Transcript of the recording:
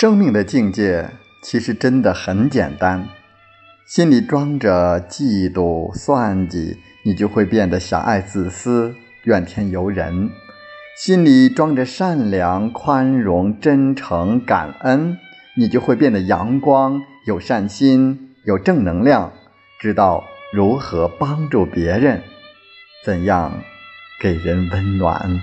生命的境界其实真的很简单。心里装着嫉妒算计你就会变得狭隘自私怨天尤人。心里装着善良宽容真诚感恩你就会变得阳光有善心有正能量知道如何帮助别人，怎样给人温暖。